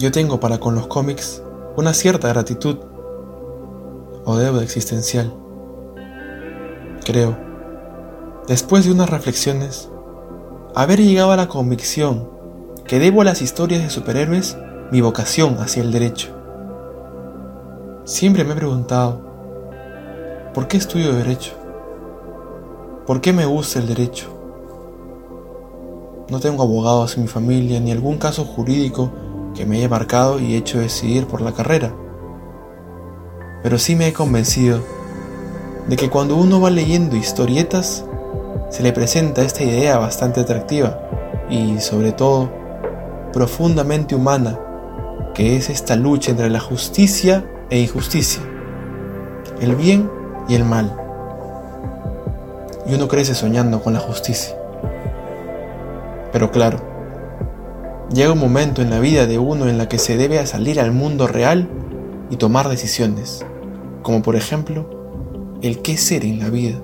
Yo tengo para con los cómics una cierta gratitud o deuda existencial. Creo, después de unas reflexiones, haber llegado a la convicción que debo a las historias de superhéroes mi vocación hacia el derecho. Siempre me he preguntado, ¿por qué estudio derecho? ¿Por qué me gusta el derecho? No tengo abogados en mi familia ni algún caso jurídico que me haya marcado y hecho decidir por la carrera. Pero sí me he convencido de que cuando uno va leyendo historietas, se le presenta esta idea bastante atractiva y, sobre todo, profundamente humana, que es esta lucha entre la justicia e injusticia, el bien y el mal. Y uno crece soñando con la justicia. Pero claro, llega un momento en la vida de uno en la que se debe salir al mundo real y tomar decisiones, como por ejemplo, el qué ser en la vida.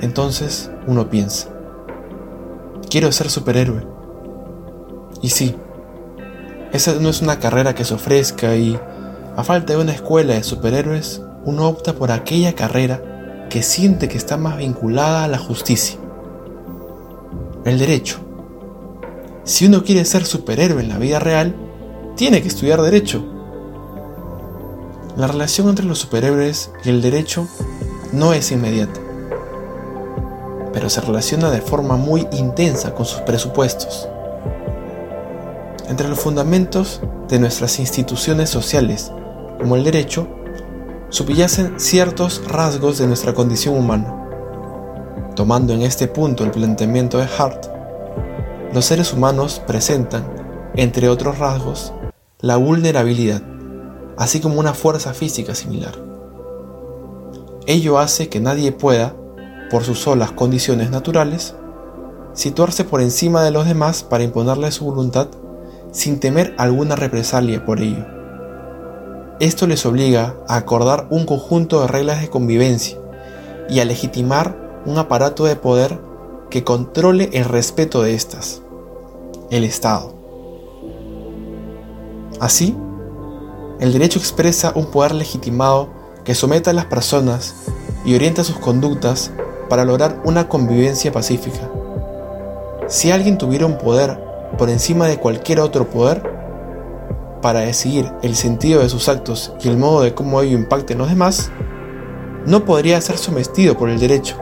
Entonces uno piensa, quiero ser superhéroe. Y sí, esa no es una carrera que se ofrezca y, a falta de una escuela de superhéroes, uno opta por aquella carrera que siente que está más vinculada a la justicia. El derecho. Si uno quiere ser superhéroe en la vida real, tiene que estudiar derecho. La relación entre los superhéroes y el derecho no es inmediata, pero se relaciona de forma muy intensa con sus presupuestos. Entre los fundamentos de nuestras instituciones sociales, como el derecho, subyacen ciertos rasgos de nuestra condición humana. Tomando en este punto el planteamiento de Hart, los seres humanos presentan, entre otros rasgos, la vulnerabilidad, así como una fuerza física similar. Ello hace que nadie pueda, por sus solas condiciones naturales, situarse por encima de los demás para imponerle su voluntad sin temer alguna represalia por ello. Esto les obliga a acordar un conjunto de reglas de convivencia y a legitimar un aparato de poder que controle el respeto de estas, el Estado. Así, el derecho expresa un poder legitimado que someta a las personas y orienta sus conductas para lograr una convivencia pacífica. Si alguien tuviera un poder por encima de cualquier otro poder para decidir el sentido de sus actos y el modo de cómo ello impacte en los demás, no podría ser sometido por el derecho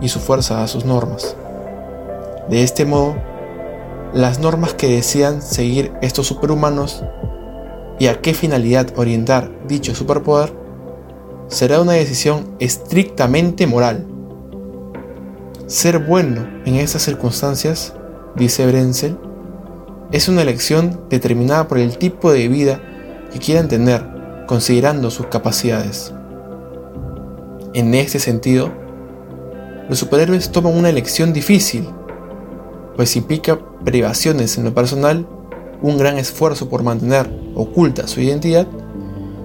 y su fuerza a sus normas. De este modo, las normas que desean seguir estos superhumanos y a qué finalidad orientar dicho superpoder será una decisión estrictamente moral. Ser bueno en estas circunstancias dice Brenzel, es una elección determinada por el tipo de vida que quieran tener, considerando sus capacidades. En este sentido, los superhéroes toman una elección difícil, pues implica privaciones en lo personal, un gran esfuerzo por mantener oculta su identidad,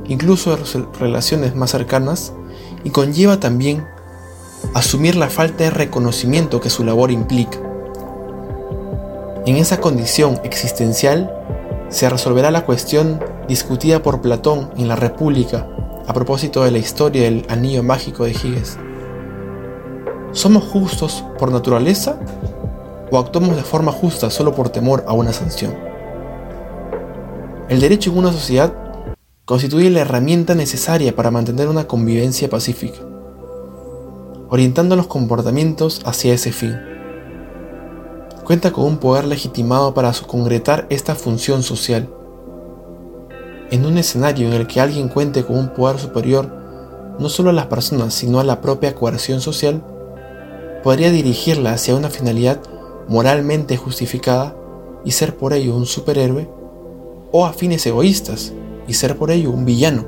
incluso relaciones más cercanas, y conlleva también asumir la falta de reconocimiento que su labor implica. En esa condición existencial se resolverá la cuestión discutida por Platón en la República a propósito de la historia del anillo mágico de Giges. ¿Somos justos por naturaleza o actuamos de forma justa solo por temor a una sanción? El derecho en una sociedad constituye la herramienta necesaria para mantener una convivencia pacífica, orientando los comportamientos hacia ese fin cuenta con un poder legitimado para concretar esta función social. En un escenario en el que alguien cuente con un poder superior, no solo a las personas, sino a la propia coerción social, podría dirigirla hacia una finalidad moralmente justificada y ser por ello un superhéroe, o a fines egoístas y ser por ello un villano.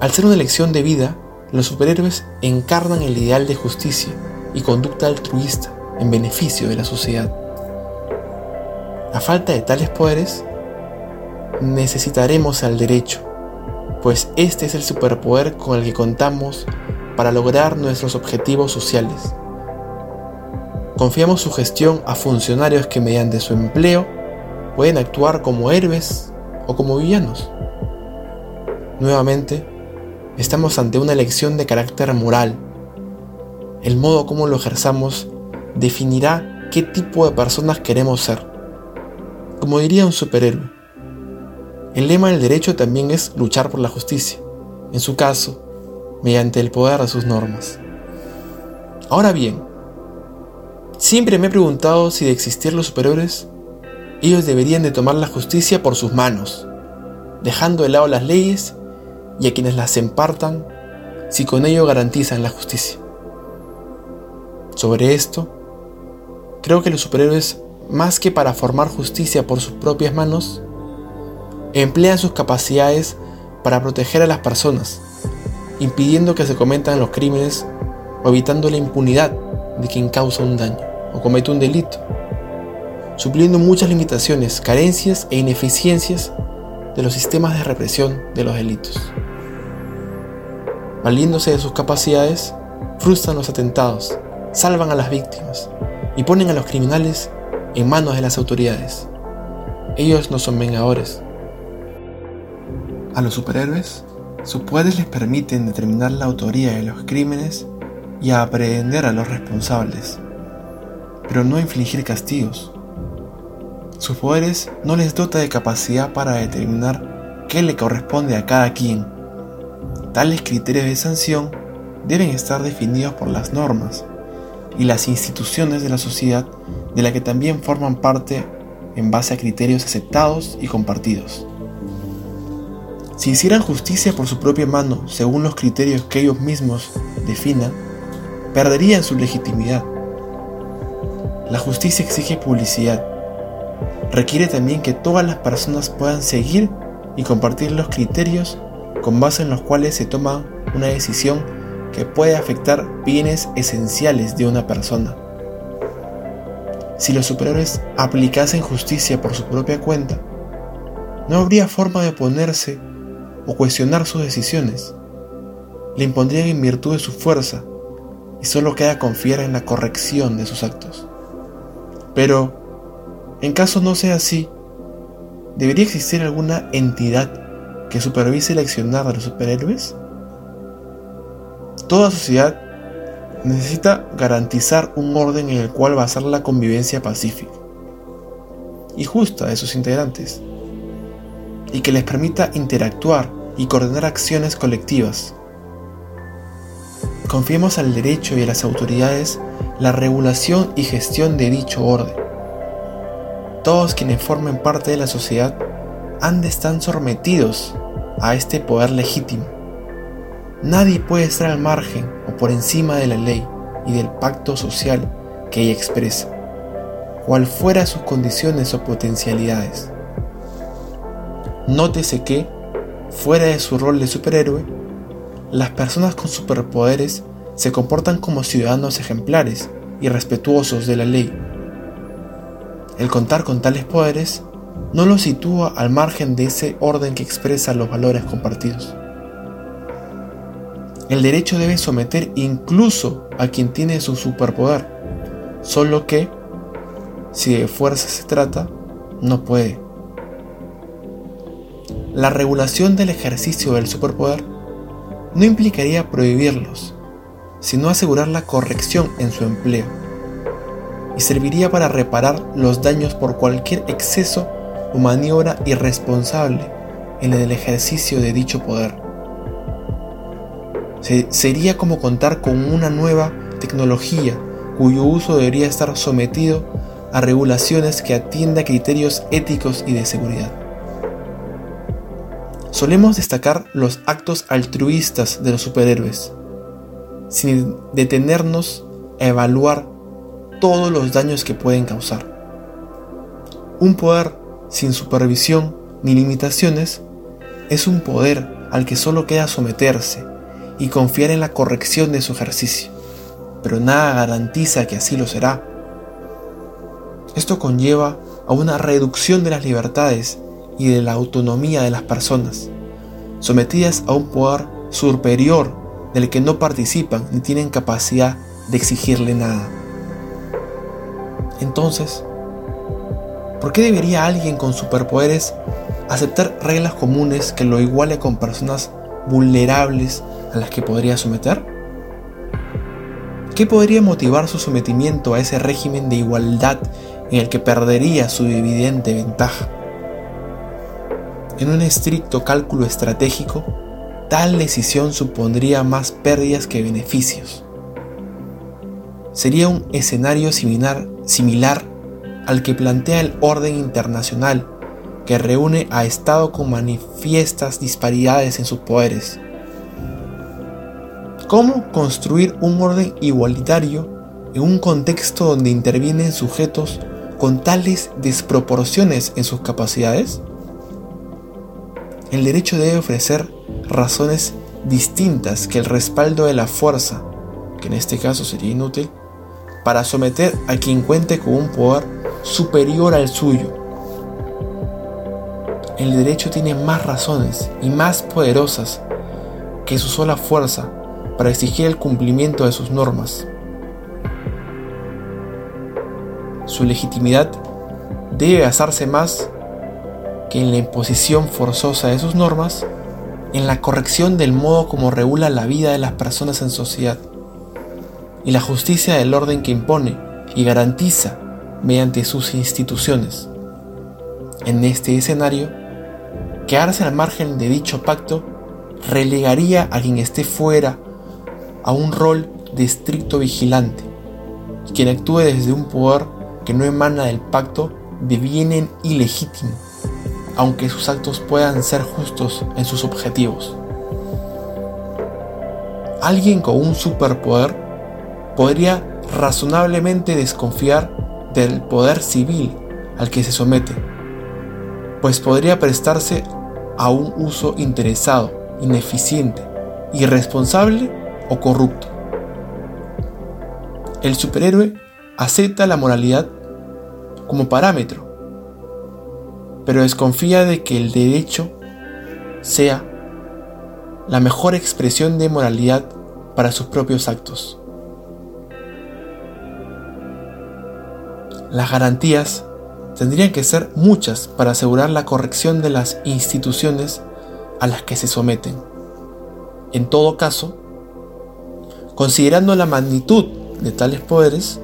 Al ser una elección de vida, los superhéroes encarnan el ideal de justicia y conducta altruista, en beneficio de la sociedad. A falta de tales poderes, necesitaremos al derecho, pues este es el superpoder con el que contamos para lograr nuestros objetivos sociales. Confiamos su gestión a funcionarios que mediante su empleo pueden actuar como héroes o como villanos. Nuevamente, estamos ante una elección de carácter moral. El modo como lo ejerzamos definirá qué tipo de personas queremos ser. Como diría un superhéroe, el lema del derecho también es luchar por la justicia, en su caso, mediante el poder de sus normas. Ahora bien, siempre me he preguntado si de existir los superhéroes, ellos deberían de tomar la justicia por sus manos, dejando de lado las leyes y a quienes las impartan si con ello garantizan la justicia. Sobre esto, creo que los superhéroes, más que para formar justicia por sus propias manos, emplean sus capacidades para proteger a las personas, impidiendo que se cometan los crímenes o evitando la impunidad de quien causa un daño o comete un delito, supliendo muchas limitaciones, carencias e ineficiencias de los sistemas de represión de los delitos valiéndose de sus capacidades, frustran los atentados, salvan a las víctimas y ponen a los criminales en manos de las autoridades. Ellos no son vengadores. A los superhéroes, sus poderes les permiten determinar la autoría de los crímenes y aprehender a los responsables, pero no infligir castigos. Sus poderes no les dota de capacidad para determinar qué le corresponde a cada quien Tales criterios de sanción deben estar definidos por las normas y las instituciones de la sociedad de la que también forman parte en base a criterios aceptados y compartidos. Si hicieran justicia por su propia mano según los criterios que ellos mismos definan, perderían su legitimidad. La justicia exige publicidad. Requiere también que todas las personas puedan seguir y compartir los criterios con base en los cuales se toma una decisión que puede afectar bienes esenciales de una persona. Si los superiores aplicasen justicia por su propia cuenta, no habría forma de oponerse o cuestionar sus decisiones. Le impondrían en virtud de su fuerza y solo queda confiar en la corrección de sus actos. Pero, en caso no sea así, ¿debería existir alguna entidad que supervise el accionar de los superhéroes? Toda sociedad necesita garantizar un orden en el cual basar la convivencia pacífica y justa de sus integrantes, y que les permita interactuar y coordinar acciones colectivas. Confiemos al derecho y a las autoridades la regulación y gestión de dicho orden. Todos quienes formen parte de la sociedad han de estar sometidos a este poder legítimo. Nadie puede estar al margen o por encima de la ley y del pacto social que ella expresa, cual fuera sus condiciones o potencialidades. Nótese que, fuera de su rol de superhéroe, las personas con superpoderes se comportan como ciudadanos ejemplares y respetuosos de la ley. El contar con tales poderes no lo sitúa al margen de ese orden que expresa los valores compartidos. El derecho debe someter incluso a quien tiene su superpoder, solo que, si de fuerza se trata, no puede. La regulación del ejercicio del superpoder no implicaría prohibirlos, sino asegurar la corrección en su empleo, y serviría para reparar los daños por cualquier exceso o maniobra irresponsable en el ejercicio de dicho poder. sería como contar con una nueva tecnología cuyo uso debería estar sometido a regulaciones que atienda criterios éticos y de seguridad. Solemos destacar los actos altruistas de los superhéroes, sin detenernos a evaluar todos los daños que pueden causar. Un poder sin supervisión ni limitaciones, es un poder al que solo queda someterse y confiar en la corrección de su ejercicio, pero nada garantiza que así lo será. Esto conlleva a una reducción de las libertades y de la autonomía de las personas, sometidas a un poder superior del que no participan ni tienen capacidad de exigirle nada. Entonces, ¿Por qué debería alguien con superpoderes aceptar reglas comunes que lo iguale con personas vulnerables a las que podría someter? ¿Qué podría motivar su sometimiento a ese régimen de igualdad en el que perdería su evidente ventaja? En un estricto cálculo estratégico, tal decisión supondría más pérdidas que beneficios. Sería un escenario similar, similar al que plantea el orden internacional que reúne a Estado con manifiestas disparidades en sus poderes. ¿Cómo construir un orden igualitario en un contexto donde intervienen sujetos con tales desproporciones en sus capacidades? El derecho debe ofrecer razones distintas que el respaldo de la fuerza, que en este caso sería inútil, para someter a quien cuente con un poder superior al suyo. El derecho tiene más razones y más poderosas que su sola fuerza para exigir el cumplimiento de sus normas. Su legitimidad debe basarse más que en la imposición forzosa de sus normas, en la corrección del modo como regula la vida de las personas en sociedad y la justicia del orden que impone y garantiza mediante sus instituciones. En este escenario, quedarse al margen de dicho pacto relegaría a quien esté fuera a un rol de estricto vigilante. Quien actúe desde un poder que no emana del pacto deviene ilegítimo, aunque sus actos puedan ser justos en sus objetivos. Alguien con un superpoder podría razonablemente desconfiar del poder civil al que se somete, pues podría prestarse a un uso interesado, ineficiente, irresponsable o corrupto. El superhéroe acepta la moralidad como parámetro, pero desconfía de que el derecho sea la mejor expresión de moralidad para sus propios actos. Las garantías tendrían que ser muchas para asegurar la corrección de las instituciones a las que se someten. En todo caso, considerando la magnitud de tales poderes,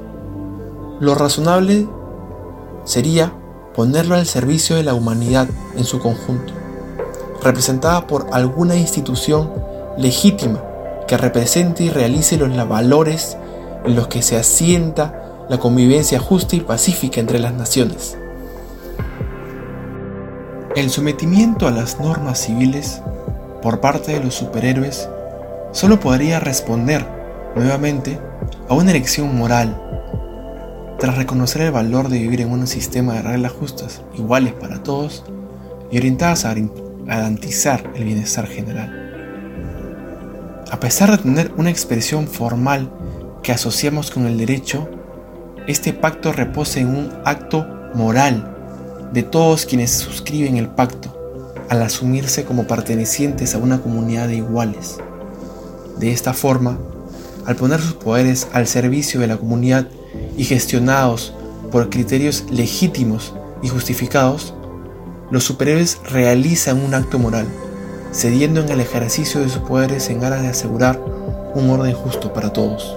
lo razonable sería ponerlo al servicio de la humanidad en su conjunto, representada por alguna institución legítima que represente y realice los valores en los que se asienta la convivencia justa y pacífica entre las naciones. El sometimiento a las normas civiles por parte de los superhéroes solo podría responder nuevamente a una elección moral, tras reconocer el valor de vivir en un sistema de reglas justas, iguales para todos y orientadas a garantizar el bienestar general. A pesar de tener una expresión formal que asociamos con el derecho, este pacto reposa en un acto moral de todos quienes suscriben el pacto al asumirse como pertenecientes a una comunidad de iguales. De esta forma, al poner sus poderes al servicio de la comunidad y gestionados por criterios legítimos y justificados, los superhéroes realizan un acto moral, cediendo en el ejercicio de sus poderes en aras de asegurar un orden justo para todos.